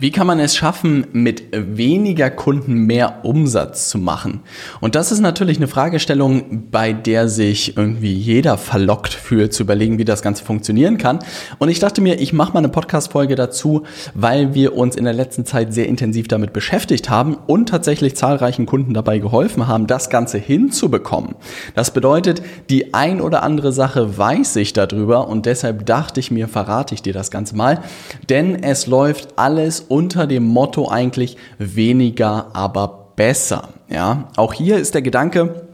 Wie kann man es schaffen, mit weniger Kunden mehr Umsatz zu machen? Und das ist natürlich eine Fragestellung, bei der sich irgendwie jeder verlockt fühlt, zu überlegen, wie das Ganze funktionieren kann. Und ich dachte mir, ich mache mal eine Podcast-Folge dazu, weil wir uns in der letzten Zeit sehr intensiv damit beschäftigt haben und tatsächlich zahlreichen Kunden dabei geholfen haben, das Ganze hinzubekommen. Das bedeutet, die ein oder andere Sache weiß ich darüber und deshalb dachte ich mir, verrate ich dir das Ganze mal. Denn es läuft alles unter dem Motto eigentlich weniger, aber besser. Ja, auch hier ist der Gedanke,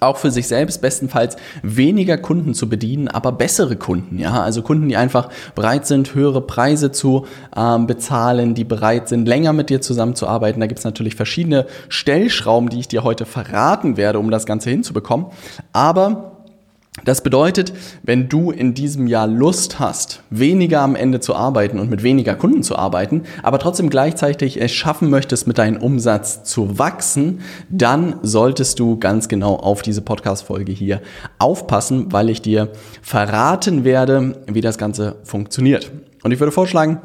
auch für sich selbst bestenfalls weniger Kunden zu bedienen, aber bessere Kunden, ja, also Kunden, die einfach bereit sind, höhere Preise zu ähm, bezahlen, die bereit sind, länger mit dir zusammenzuarbeiten. Da gibt es natürlich verschiedene Stellschrauben, die ich dir heute verraten werde, um das Ganze hinzubekommen. Aber das bedeutet, wenn du in diesem Jahr Lust hast, weniger am Ende zu arbeiten und mit weniger Kunden zu arbeiten, aber trotzdem gleichzeitig es schaffen möchtest, mit deinem Umsatz zu wachsen, dann solltest du ganz genau auf diese Podcast-Folge hier aufpassen, weil ich dir verraten werde, wie das Ganze funktioniert. Und ich würde vorschlagen,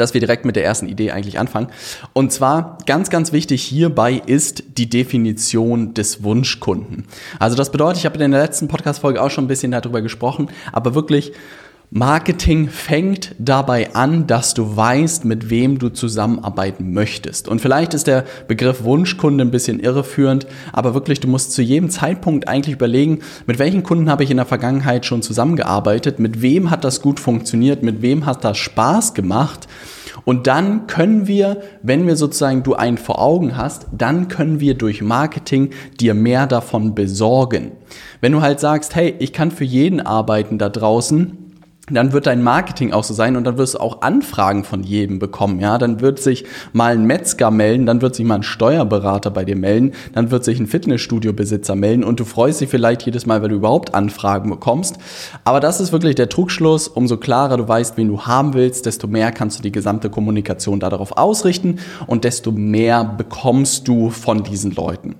dass wir direkt mit der ersten Idee eigentlich anfangen. Und zwar ganz, ganz wichtig hierbei ist die Definition des Wunschkunden. Also das bedeutet, ich habe in der letzten Podcast-Folge auch schon ein bisschen darüber gesprochen, aber wirklich Marketing fängt dabei an, dass du weißt, mit wem du zusammenarbeiten möchtest. Und vielleicht ist der Begriff Wunschkunde ein bisschen irreführend, aber wirklich, du musst zu jedem Zeitpunkt eigentlich überlegen, mit welchen Kunden habe ich in der Vergangenheit schon zusammengearbeitet, mit wem hat das gut funktioniert, mit wem hat das Spaß gemacht. Und dann können wir, wenn wir sozusagen du einen vor Augen hast, dann können wir durch Marketing dir mehr davon besorgen. Wenn du halt sagst, hey, ich kann für jeden arbeiten da draußen, dann wird dein Marketing auch so sein und dann wirst du auch Anfragen von jedem bekommen, ja, dann wird sich mal ein Metzger melden, dann wird sich mal ein Steuerberater bei dir melden, dann wird sich ein Fitnessstudio-Besitzer melden und du freust dich vielleicht jedes Mal, wenn du überhaupt Anfragen bekommst, aber das ist wirklich der Trugschluss, umso klarer du weißt, wen du haben willst, desto mehr kannst du die gesamte Kommunikation darauf ausrichten und desto mehr bekommst du von diesen Leuten.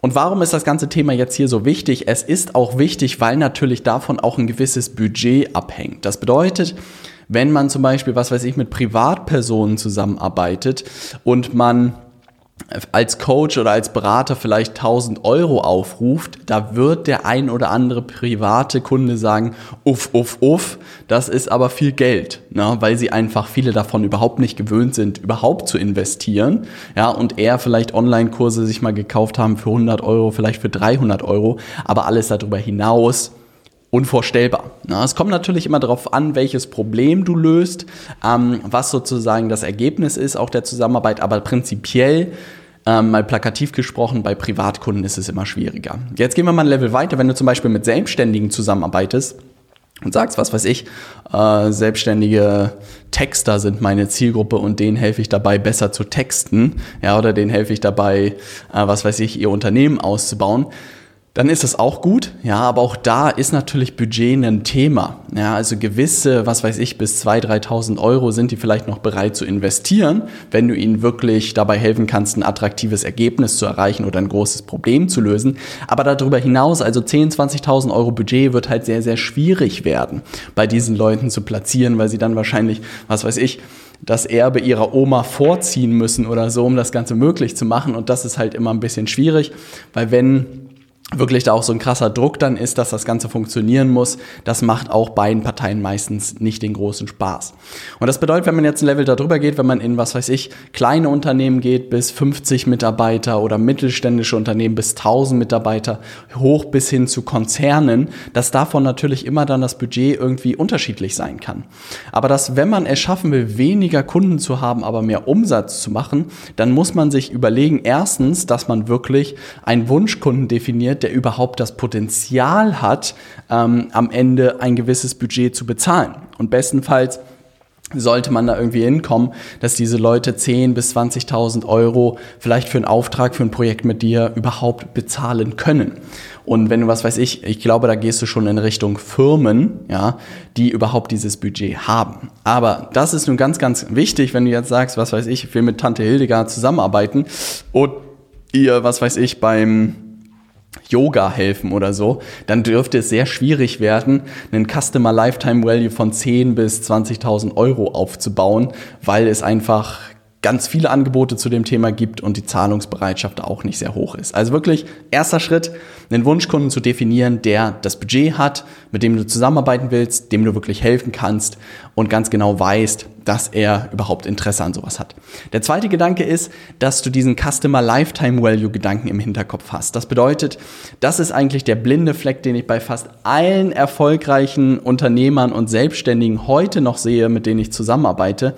Und warum ist das ganze Thema jetzt hier so wichtig? Es ist auch wichtig, weil natürlich davon auch ein gewisses Budget abhängt. Das bedeutet, wenn man zum Beispiel, was weiß ich, mit Privatpersonen zusammenarbeitet und man als Coach oder als Berater vielleicht 1000 Euro aufruft, da wird der ein oder andere private Kunde sagen, uff, uff, uff, das ist aber viel Geld, ne? weil sie einfach viele davon überhaupt nicht gewöhnt sind, überhaupt zu investieren, ja, und eher vielleicht Online-Kurse sich mal gekauft haben für 100 Euro, vielleicht für 300 Euro, aber alles darüber hinaus unvorstellbar. Es kommt natürlich immer darauf an, welches Problem du löst, ähm, was sozusagen das Ergebnis ist auch der Zusammenarbeit, aber prinzipiell ähm, mal plakativ gesprochen, bei Privatkunden ist es immer schwieriger. Jetzt gehen wir mal ein Level weiter, wenn du zum Beispiel mit Selbstständigen zusammenarbeitest und sagst, was weiß ich, äh, selbstständige Texter sind meine Zielgruppe und denen helfe ich dabei, besser zu texten, ja, oder denen helfe ich dabei, äh, was weiß ich, ihr Unternehmen auszubauen dann ist das auch gut. Ja, aber auch da ist natürlich Budget ein Thema. Ja, also gewisse, was weiß ich, bis 2.000, 3.000 Euro sind die vielleicht noch bereit zu investieren, wenn du ihnen wirklich dabei helfen kannst, ein attraktives Ergebnis zu erreichen oder ein großes Problem zu lösen. Aber darüber hinaus, also 10.000, 20.000 Euro Budget wird halt sehr, sehr schwierig werden, bei diesen Leuten zu platzieren, weil sie dann wahrscheinlich, was weiß ich, das Erbe ihrer Oma vorziehen müssen oder so, um das Ganze möglich zu machen. Und das ist halt immer ein bisschen schwierig, weil wenn wirklich da auch so ein krasser Druck dann ist, dass das Ganze funktionieren muss, das macht auch beiden Parteien meistens nicht den großen Spaß. Und das bedeutet, wenn man jetzt ein Level darüber geht, wenn man in, was weiß ich, kleine Unternehmen geht bis 50 Mitarbeiter oder mittelständische Unternehmen bis 1000 Mitarbeiter, hoch bis hin zu Konzernen, dass davon natürlich immer dann das Budget irgendwie unterschiedlich sein kann. Aber dass, wenn man es schaffen will, weniger Kunden zu haben, aber mehr Umsatz zu machen, dann muss man sich überlegen, erstens, dass man wirklich einen Wunschkunden definiert, der überhaupt das Potenzial hat, ähm, am Ende ein gewisses Budget zu bezahlen. Und bestenfalls sollte man da irgendwie hinkommen, dass diese Leute 10 bis 20.000 Euro vielleicht für einen Auftrag, für ein Projekt mit dir überhaupt bezahlen können. Und wenn du was weiß ich, ich glaube, da gehst du schon in Richtung Firmen, ja, die überhaupt dieses Budget haben. Aber das ist nun ganz, ganz wichtig, wenn du jetzt sagst, was weiß ich, ich will mit Tante Hildegard zusammenarbeiten und ihr, was weiß ich, beim Yoga helfen oder so, dann dürfte es sehr schwierig werden, einen Customer Lifetime Value von 10 bis 20.000 Euro aufzubauen, weil es einfach ganz viele Angebote zu dem Thema gibt und die Zahlungsbereitschaft auch nicht sehr hoch ist. Also wirklich erster Schritt, einen Wunschkunden zu definieren, der das Budget hat, mit dem du zusammenarbeiten willst, dem du wirklich helfen kannst und ganz genau weißt, dass er überhaupt Interesse an sowas hat. Der zweite Gedanke ist, dass du diesen Customer Lifetime Value Gedanken im Hinterkopf hast. Das bedeutet, das ist eigentlich der blinde Fleck, den ich bei fast allen erfolgreichen Unternehmern und Selbstständigen heute noch sehe, mit denen ich zusammenarbeite,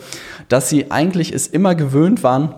dass sie eigentlich es immer gewöhnt waren,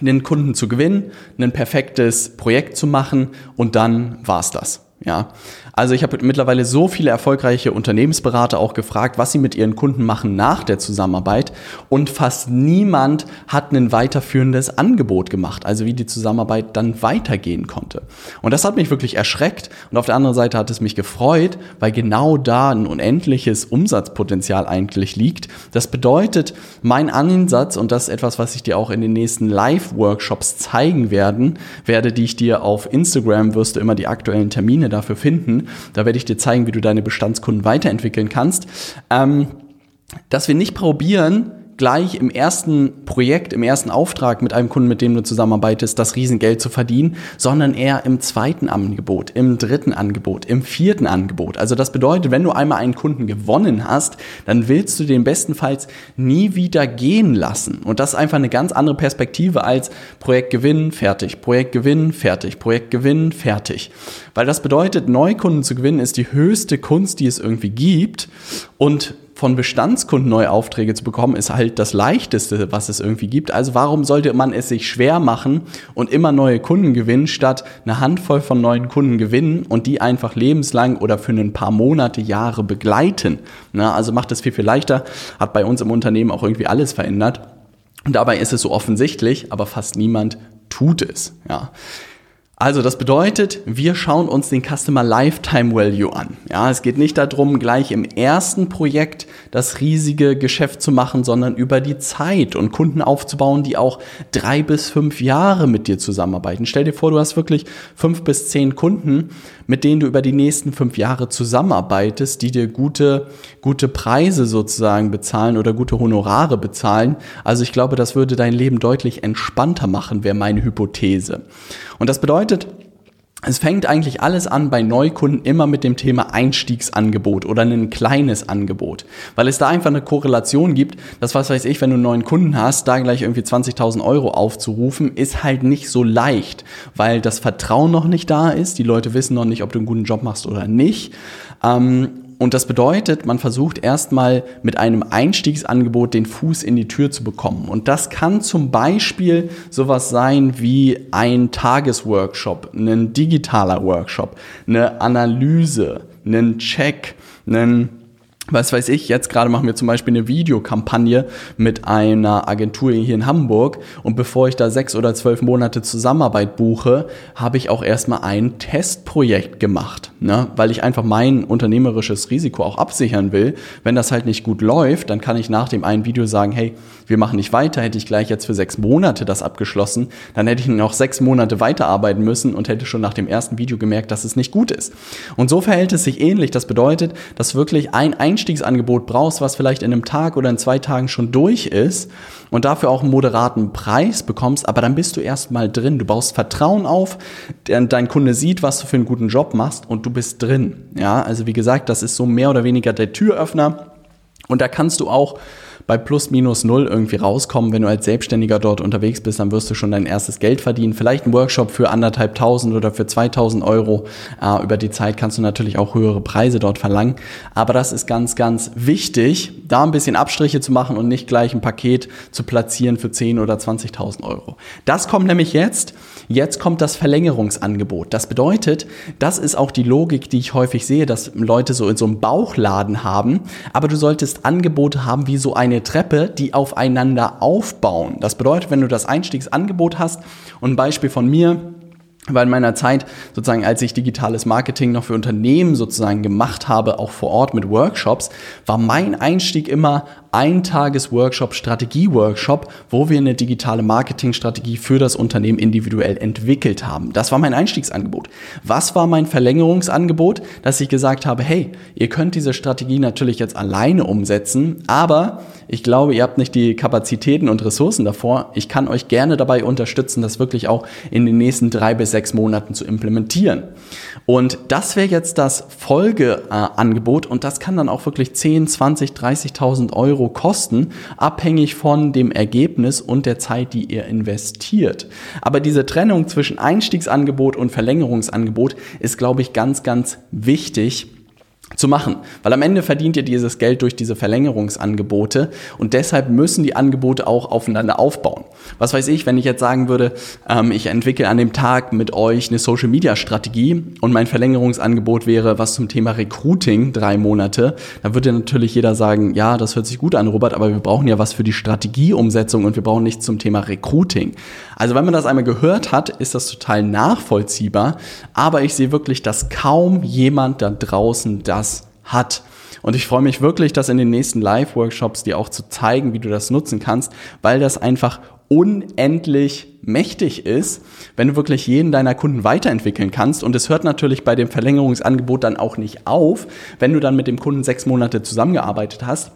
einen Kunden zu gewinnen, ein perfektes Projekt zu machen und dann war's das. Ja, also ich habe mittlerweile so viele erfolgreiche Unternehmensberater auch gefragt, was sie mit ihren Kunden machen nach der Zusammenarbeit und fast niemand hat ein weiterführendes Angebot gemacht, also wie die Zusammenarbeit dann weitergehen konnte. Und das hat mich wirklich erschreckt und auf der anderen Seite hat es mich gefreut, weil genau da ein unendliches Umsatzpotenzial eigentlich liegt. Das bedeutet, mein Ansatz und das ist etwas, was ich dir auch in den nächsten Live-Workshops zeigen werden, werde, die ich dir auf Instagram wirst du immer die aktuellen Termine dafür finden. Da werde ich dir zeigen, wie du deine Bestandskunden weiterentwickeln kannst. Ähm, dass wir nicht probieren, gleich im ersten Projekt, im ersten Auftrag mit einem Kunden, mit dem du zusammenarbeitest, das Riesengeld zu verdienen, sondern eher im zweiten Angebot, im dritten Angebot, im vierten Angebot. Also das bedeutet, wenn du einmal einen Kunden gewonnen hast, dann willst du den bestenfalls nie wieder gehen lassen. Und das ist einfach eine ganz andere Perspektive als Projekt gewinnen, fertig, Projekt gewinnen, fertig, Projekt gewinnen, fertig. Weil das bedeutet, Neukunden zu gewinnen ist die höchste Kunst, die es irgendwie gibt. Und von Bestandskunden neue Aufträge zu bekommen, ist halt das leichteste, was es irgendwie gibt. Also warum sollte man es sich schwer machen und immer neue Kunden gewinnen, statt eine Handvoll von neuen Kunden gewinnen und die einfach lebenslang oder für ein paar Monate, Jahre begleiten? Na, also macht es viel, viel leichter, hat bei uns im Unternehmen auch irgendwie alles verändert. Und dabei ist es so offensichtlich, aber fast niemand tut es. Ja. Also das bedeutet, wir schauen uns den Customer Lifetime Value an. Ja, es geht nicht darum, gleich im ersten Projekt das riesige Geschäft zu machen, sondern über die Zeit und Kunden aufzubauen, die auch drei bis fünf Jahre mit dir zusammenarbeiten. Stell dir vor, du hast wirklich fünf bis zehn Kunden, mit denen du über die nächsten fünf Jahre zusammenarbeitest, die dir gute, gute Preise sozusagen bezahlen oder gute Honorare bezahlen. Also ich glaube, das würde dein Leben deutlich entspannter machen, wäre meine Hypothese. Und das bedeutet, es fängt eigentlich alles an bei Neukunden immer mit dem Thema Einstiegsangebot oder ein kleines Angebot, weil es da einfach eine Korrelation gibt, dass was weiß ich, wenn du einen neuen Kunden hast, da gleich irgendwie 20.000 Euro aufzurufen, ist halt nicht so leicht, weil das Vertrauen noch nicht da ist, die Leute wissen noch nicht, ob du einen guten Job machst oder nicht. Ähm, und das bedeutet, man versucht erstmal mit einem Einstiegsangebot den Fuß in die Tür zu bekommen. Und das kann zum Beispiel sowas sein wie ein Tagesworkshop, ein digitaler Workshop, eine Analyse, einen Check, einen was weiß ich, jetzt gerade machen wir zum Beispiel eine Videokampagne mit einer Agentur hier in Hamburg und bevor ich da sechs oder zwölf Monate Zusammenarbeit buche, habe ich auch erstmal ein Testprojekt gemacht, ne? weil ich einfach mein unternehmerisches Risiko auch absichern will. Wenn das halt nicht gut läuft, dann kann ich nach dem einen Video sagen, hey, wir machen nicht weiter, hätte ich gleich jetzt für sechs Monate das abgeschlossen, dann hätte ich noch sechs Monate weiterarbeiten müssen und hätte schon nach dem ersten Video gemerkt, dass es nicht gut ist. Und so verhält es sich ähnlich. Das bedeutet, dass wirklich ein Einstiegsangebot brauchst, was vielleicht in einem Tag oder in zwei Tagen schon durch ist und dafür auch einen moderaten Preis bekommst, aber dann bist du erstmal drin. Du baust Vertrauen auf, dein Kunde sieht, was du für einen guten Job machst und du bist drin. Ja, also wie gesagt, das ist so mehr oder weniger der Türöffner und da kannst du auch bei plus minus null irgendwie rauskommen. Wenn du als Selbstständiger dort unterwegs bist, dann wirst du schon dein erstes Geld verdienen. Vielleicht ein Workshop für anderthalb tausend oder für 2000 Euro. Äh, über die Zeit kannst du natürlich auch höhere Preise dort verlangen. Aber das ist ganz, ganz wichtig, da ein bisschen Abstriche zu machen und nicht gleich ein Paket zu platzieren für 10 oder 20.000 Euro. Das kommt nämlich jetzt. Jetzt kommt das Verlängerungsangebot. Das bedeutet, das ist auch die Logik, die ich häufig sehe, dass Leute so in so einem Bauchladen haben. Aber du solltest Angebote haben wie so eine eine Treppe, die aufeinander aufbauen. Das bedeutet, wenn du das Einstiegsangebot hast und ein Beispiel von mir, weil in meiner Zeit sozusagen, als ich digitales Marketing noch für Unternehmen sozusagen gemacht habe, auch vor Ort mit Workshops, war mein Einstieg immer ein Tages-Workshop, Strategie-Workshop, wo wir eine digitale Marketingstrategie für das Unternehmen individuell entwickelt haben. Das war mein Einstiegsangebot. Was war mein Verlängerungsangebot? Dass ich gesagt habe, hey, ihr könnt diese Strategie natürlich jetzt alleine umsetzen, aber ich glaube, ihr habt nicht die Kapazitäten und Ressourcen davor. Ich kann euch gerne dabei unterstützen, das wirklich auch in den nächsten drei bis sechs Monaten zu implementieren. Und das wäre jetzt das Folgeangebot und das kann dann auch wirklich 10, 20, 30.000 Euro kosten, abhängig von dem Ergebnis und der Zeit, die ihr investiert. Aber diese Trennung zwischen Einstiegsangebot und Verlängerungsangebot ist, glaube ich, ganz, ganz wichtig zu machen. Weil am Ende verdient ihr dieses Geld durch diese Verlängerungsangebote und deshalb müssen die Angebote auch aufeinander aufbauen. Was weiß ich, wenn ich jetzt sagen würde, ähm, ich entwickle an dem Tag mit euch eine Social Media Strategie und mein Verlängerungsangebot wäre was zum Thema Recruiting, drei Monate, dann würde natürlich jeder sagen, ja, das hört sich gut an, Robert, aber wir brauchen ja was für die Strategieumsetzung und wir brauchen nichts zum Thema Recruiting. Also wenn man das einmal gehört hat, ist das total nachvollziehbar, aber ich sehe wirklich, dass kaum jemand da draußen das hat. Und ich freue mich wirklich, das in den nächsten Live-Workshops dir auch zu zeigen, wie du das nutzen kannst, weil das einfach unendlich mächtig ist, wenn du wirklich jeden deiner Kunden weiterentwickeln kannst. Und es hört natürlich bei dem Verlängerungsangebot dann auch nicht auf, wenn du dann mit dem Kunden sechs Monate zusammengearbeitet hast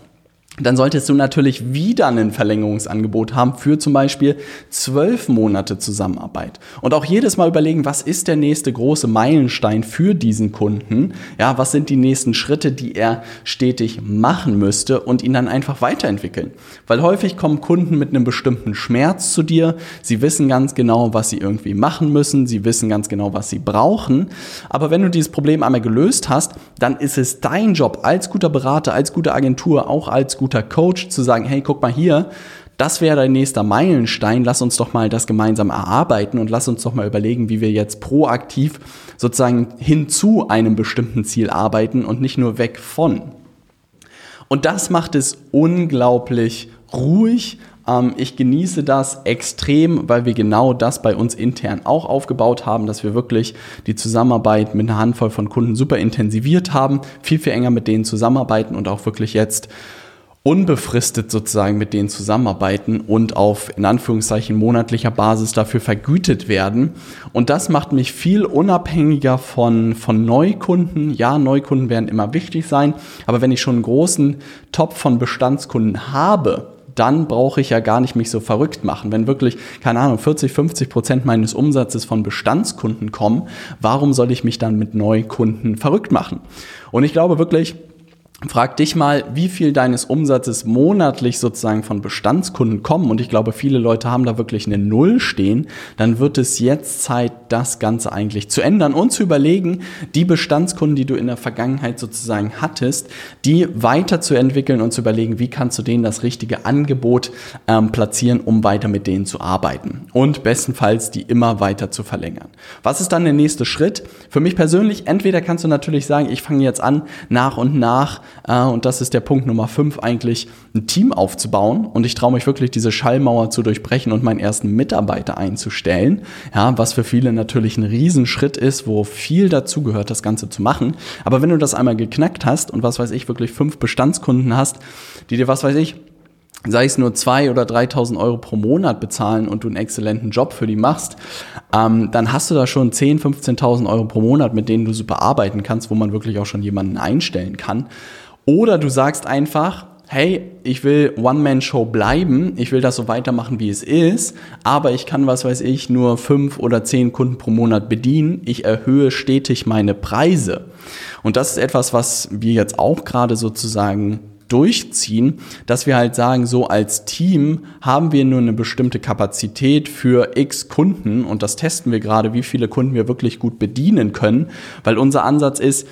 dann solltest du natürlich wieder ein Verlängerungsangebot haben für zum Beispiel zwölf Monate Zusammenarbeit. Und auch jedes Mal überlegen, was ist der nächste große Meilenstein für diesen Kunden? Ja, was sind die nächsten Schritte, die er stetig machen müsste und ihn dann einfach weiterentwickeln? Weil häufig kommen Kunden mit einem bestimmten Schmerz zu dir. Sie wissen ganz genau, was sie irgendwie machen müssen. Sie wissen ganz genau, was sie brauchen. Aber wenn du dieses Problem einmal gelöst hast, dann ist es dein Job als guter Berater, als gute Agentur, auch als guter Coach zu sagen, hey, guck mal hier, das wäre dein nächster Meilenstein, lass uns doch mal das gemeinsam erarbeiten und lass uns doch mal überlegen, wie wir jetzt proaktiv sozusagen hin zu einem bestimmten Ziel arbeiten und nicht nur weg von. Und das macht es unglaublich ruhig. Ähm, ich genieße das extrem, weil wir genau das bei uns intern auch aufgebaut haben, dass wir wirklich die Zusammenarbeit mit einer Handvoll von Kunden super intensiviert haben, viel, viel enger mit denen zusammenarbeiten und auch wirklich jetzt unbefristet sozusagen mit denen zusammenarbeiten und auf in Anführungszeichen monatlicher Basis dafür vergütet werden. Und das macht mich viel unabhängiger von, von Neukunden. Ja, Neukunden werden immer wichtig sein, aber wenn ich schon einen großen Topf von Bestandskunden habe, dann brauche ich ja gar nicht mich so verrückt machen. Wenn wirklich, keine Ahnung, 40, 50 Prozent meines Umsatzes von Bestandskunden kommen, warum soll ich mich dann mit Neukunden verrückt machen? Und ich glaube wirklich, Frag dich mal, wie viel deines Umsatzes monatlich sozusagen von Bestandskunden kommen und ich glaube, viele Leute haben da wirklich eine Null stehen, dann wird es jetzt Zeit, das Ganze eigentlich zu ändern und zu überlegen, die Bestandskunden, die du in der Vergangenheit sozusagen hattest, die weiterzuentwickeln und zu überlegen, wie kannst du denen das richtige Angebot ähm, platzieren, um weiter mit denen zu arbeiten und bestenfalls die immer weiter zu verlängern. Was ist dann der nächste Schritt? Für mich persönlich, entweder kannst du natürlich sagen, ich fange jetzt an, nach und nach und das ist der Punkt Nummer fünf eigentlich, ein Team aufzubauen. Und ich traue mich wirklich, diese Schallmauer zu durchbrechen und meinen ersten Mitarbeiter einzustellen. Ja, was für viele natürlich ein Riesenschritt ist, wo viel dazugehört, das Ganze zu machen. Aber wenn du das einmal geknackt hast und was weiß ich, wirklich fünf Bestandskunden hast, die dir, was weiß ich, sei es nur zwei oder 3.000 Euro pro Monat bezahlen und du einen exzellenten Job für die machst, ähm, dann hast du da schon 10.000, 15.000 Euro pro Monat, mit denen du super arbeiten kannst, wo man wirklich auch schon jemanden einstellen kann. Oder du sagst einfach, hey, ich will One-Man-Show bleiben, ich will das so weitermachen, wie es ist, aber ich kann, was weiß ich, nur fünf oder zehn Kunden pro Monat bedienen. Ich erhöhe stetig meine Preise. Und das ist etwas, was wir jetzt auch gerade sozusagen durchziehen, dass wir halt sagen, so als Team haben wir nur eine bestimmte Kapazität für x Kunden und das testen wir gerade, wie viele Kunden wir wirklich gut bedienen können, weil unser Ansatz ist,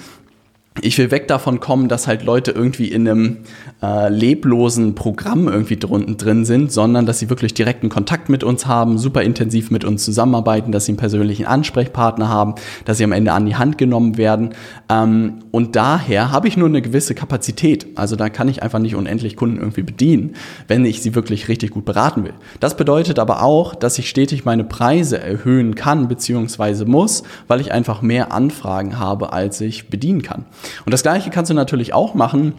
ich will weg davon kommen, dass halt Leute irgendwie in einem äh, leblosen Programm irgendwie drunten drin sind, sondern dass sie wirklich direkten Kontakt mit uns haben, super intensiv mit uns zusammenarbeiten, dass sie einen persönlichen Ansprechpartner haben, dass sie am Ende an die Hand genommen werden. Ähm, und daher habe ich nur eine gewisse Kapazität. Also da kann ich einfach nicht unendlich Kunden irgendwie bedienen, wenn ich sie wirklich richtig gut beraten will. Das bedeutet aber auch, dass ich stetig meine Preise erhöhen kann bzw. muss, weil ich einfach mehr Anfragen habe, als ich bedienen kann. Und das Gleiche kannst du natürlich auch machen,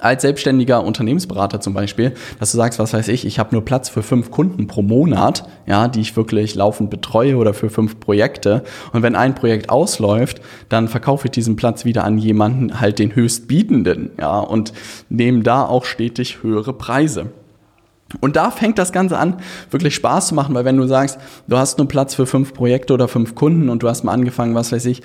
als selbstständiger Unternehmensberater zum Beispiel, dass du sagst, was weiß ich, ich habe nur Platz für fünf Kunden pro Monat, ja, die ich wirklich laufend betreue oder für fünf Projekte. Und wenn ein Projekt ausläuft, dann verkaufe ich diesen Platz wieder an jemanden, halt den höchstbietenden, ja, und nehme da auch stetig höhere Preise. Und da fängt das Ganze an, wirklich Spaß zu machen, weil wenn du sagst, du hast nur Platz für fünf Projekte oder fünf Kunden und du hast mal angefangen, was weiß ich,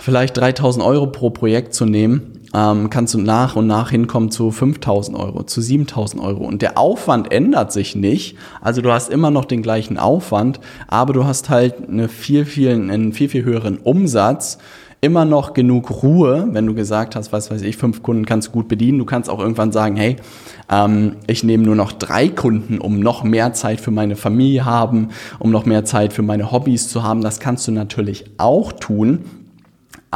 vielleicht 3000 Euro pro Projekt zu nehmen, ähm, kannst du nach und nach hinkommen zu 5000 Euro, zu 7000 Euro. Und der Aufwand ändert sich nicht. Also du hast immer noch den gleichen Aufwand, aber du hast halt eine viel, viel, einen viel, viel höheren Umsatz immer noch genug Ruhe, wenn du gesagt hast, was weiß ich, fünf Kunden kannst du gut bedienen. Du kannst auch irgendwann sagen, hey, ähm, ich nehme nur noch drei Kunden, um noch mehr Zeit für meine Familie haben, um noch mehr Zeit für meine Hobbys zu haben. Das kannst du natürlich auch tun.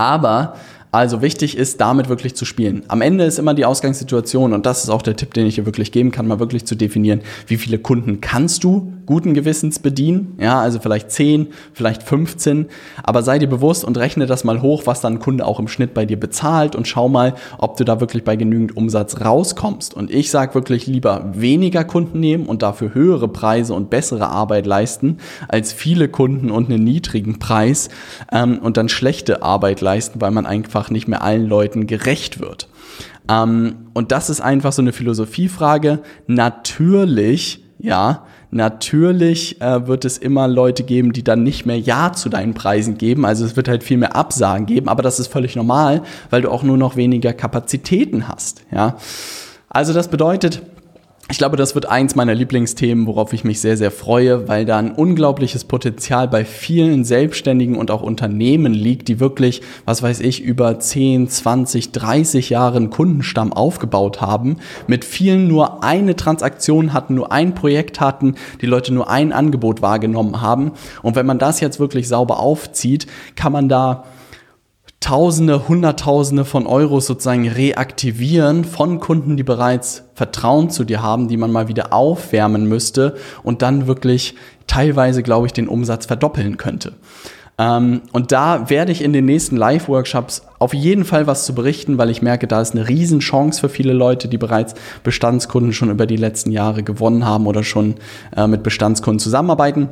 Aber also wichtig ist, damit wirklich zu spielen. Am Ende ist immer die Ausgangssituation und das ist auch der Tipp, den ich hier wirklich geben kann, mal wirklich zu definieren, wie viele Kunden kannst du guten Gewissens bedienen. Ja, also vielleicht 10, vielleicht 15. Aber sei dir bewusst und rechne das mal hoch, was dann ein Kunde auch im Schnitt bei dir bezahlt und schau mal, ob du da wirklich bei genügend Umsatz rauskommst. Und ich sage wirklich lieber weniger Kunden nehmen und dafür höhere Preise und bessere Arbeit leisten, als viele Kunden und einen niedrigen Preis ähm, und dann schlechte Arbeit leisten, weil man einfach nicht mehr allen Leuten gerecht wird. Ähm, und das ist einfach so eine Philosophiefrage. Natürlich, ja, natürlich äh, wird es immer Leute geben, die dann nicht mehr Ja zu deinen Preisen geben. Also es wird halt viel mehr Absagen geben, aber das ist völlig normal, weil du auch nur noch weniger Kapazitäten hast. Ja. Also das bedeutet, ich glaube, das wird eins meiner Lieblingsthemen, worauf ich mich sehr, sehr freue, weil da ein unglaubliches Potenzial bei vielen Selbstständigen und auch Unternehmen liegt, die wirklich, was weiß ich, über 10, 20, 30 Jahre einen Kundenstamm aufgebaut haben, mit vielen nur eine Transaktion hatten, nur ein Projekt hatten, die Leute nur ein Angebot wahrgenommen haben. Und wenn man das jetzt wirklich sauber aufzieht, kann man da Tausende, Hunderttausende von Euros sozusagen reaktivieren von Kunden, die bereits Vertrauen zu dir haben, die man mal wieder aufwärmen müsste und dann wirklich teilweise, glaube ich, den Umsatz verdoppeln könnte. Ähm, und da werde ich in den nächsten Live-Workshops auf jeden Fall was zu berichten, weil ich merke, da ist eine Riesenchance für viele Leute, die bereits Bestandskunden schon über die letzten Jahre gewonnen haben oder schon äh, mit Bestandskunden zusammenarbeiten.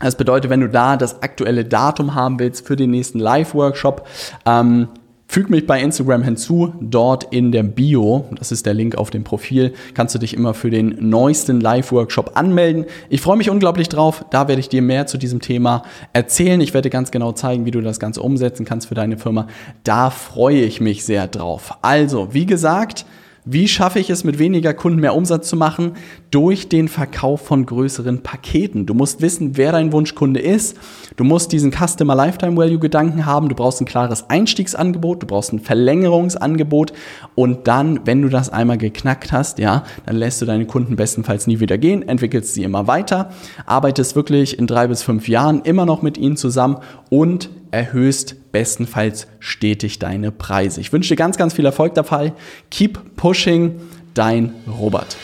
Das bedeutet, wenn du da das aktuelle Datum haben willst für den nächsten Live-Workshop, ähm, Füg mich bei Instagram hinzu, dort in der Bio, das ist der Link auf dem Profil, kannst du dich immer für den neuesten Live-Workshop anmelden. Ich freue mich unglaublich drauf, da werde ich dir mehr zu diesem Thema erzählen. Ich werde ganz genau zeigen, wie du das Ganze umsetzen kannst für deine Firma. Da freue ich mich sehr drauf. Also, wie gesagt, wie schaffe ich es, mit weniger Kunden mehr Umsatz zu machen? Durch den Verkauf von größeren Paketen. Du musst wissen, wer dein Wunschkunde ist. Du musst diesen Customer Lifetime Value Gedanken haben. Du brauchst ein klares Einstiegsangebot. Du brauchst ein Verlängerungsangebot. Und dann, wenn du das einmal geknackt hast, ja, dann lässt du deine Kunden bestenfalls nie wieder gehen, entwickelst sie immer weiter, arbeitest wirklich in drei bis fünf Jahren immer noch mit ihnen zusammen und erhöhst bestenfalls stetig deine Preise. Ich wünsche dir ganz, ganz viel Erfolg dabei. Keep pushing, dein Robert.